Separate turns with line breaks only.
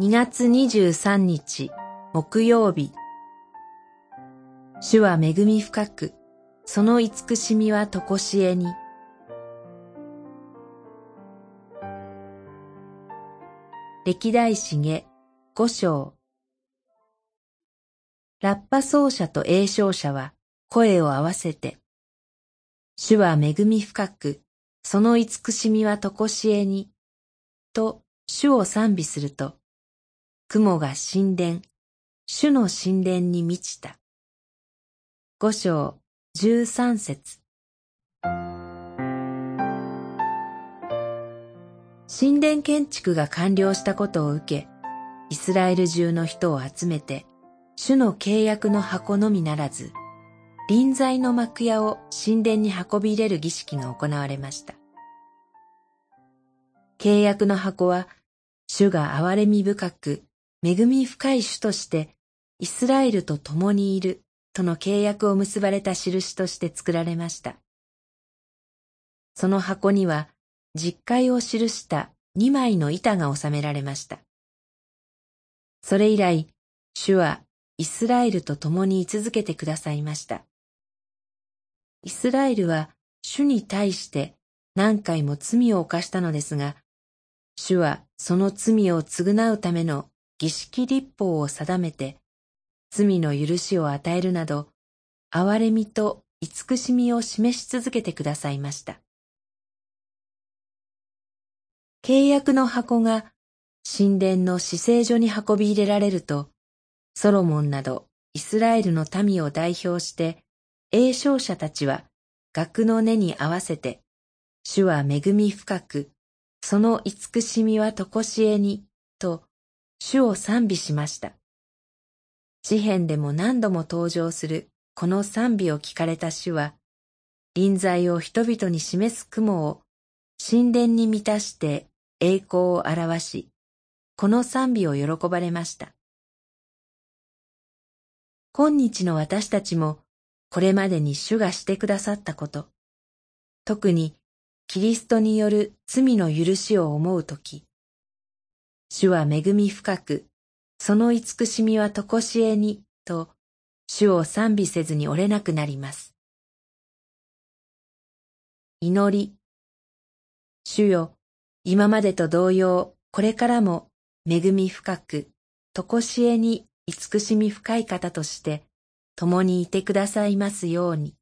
2月23日木曜日主は恵み深く、その慈しみはとこしえに。歴代史下五章ラッパ奏者と栄唱者は声を合わせて、主は恵み深く、その慈しみはとこしえに、と主を賛美すると、雲が神殿、主の神殿に満ちた。五章十三節神殿建築が完了したことを受け、イスラエル中の人を集めて、主の契約の箱のみならず、臨在の幕屋を神殿に運び入れる儀式が行われました。契約の箱は、主が憐れみ深く、恵み深い主として、イスラエルと共にいるとの契約を結ばれた印として作られました。その箱には、実会を記した二枚の板が収められました。それ以来、主はイスラエルと共に居続けてくださいました。イスラエルは主に対して何回も罪を犯したのですが、主はその罪を償うための儀式立法を定めて、罪の許しを与えるなど、憐れみと慈しみを示し続けてくださいました。契約の箱が神殿の死聖所に運び入れられると、ソロモンなどイスラエルの民を代表して栄唱者たちは額の根に合わせて、主は恵み深く、その慈しみはとこしえに、と主を賛美しました。詩篇でも何度も登場するこの賛美を聞かれた主は、臨在を人々に示す雲を神殿に満たして栄光を表し、この賛美を喜ばれました。今日の私たちもこれまでに主がしてくださったこと、特にキリストによる罪の許しを思うとき、主は恵み深く、その慈しみはとこしえに、と、主を賛美せずに折れなくなります。祈り。主よ、今までと同様、これからも恵み深く、とこしえに慈しみ深い方として、共にいてくださいますように。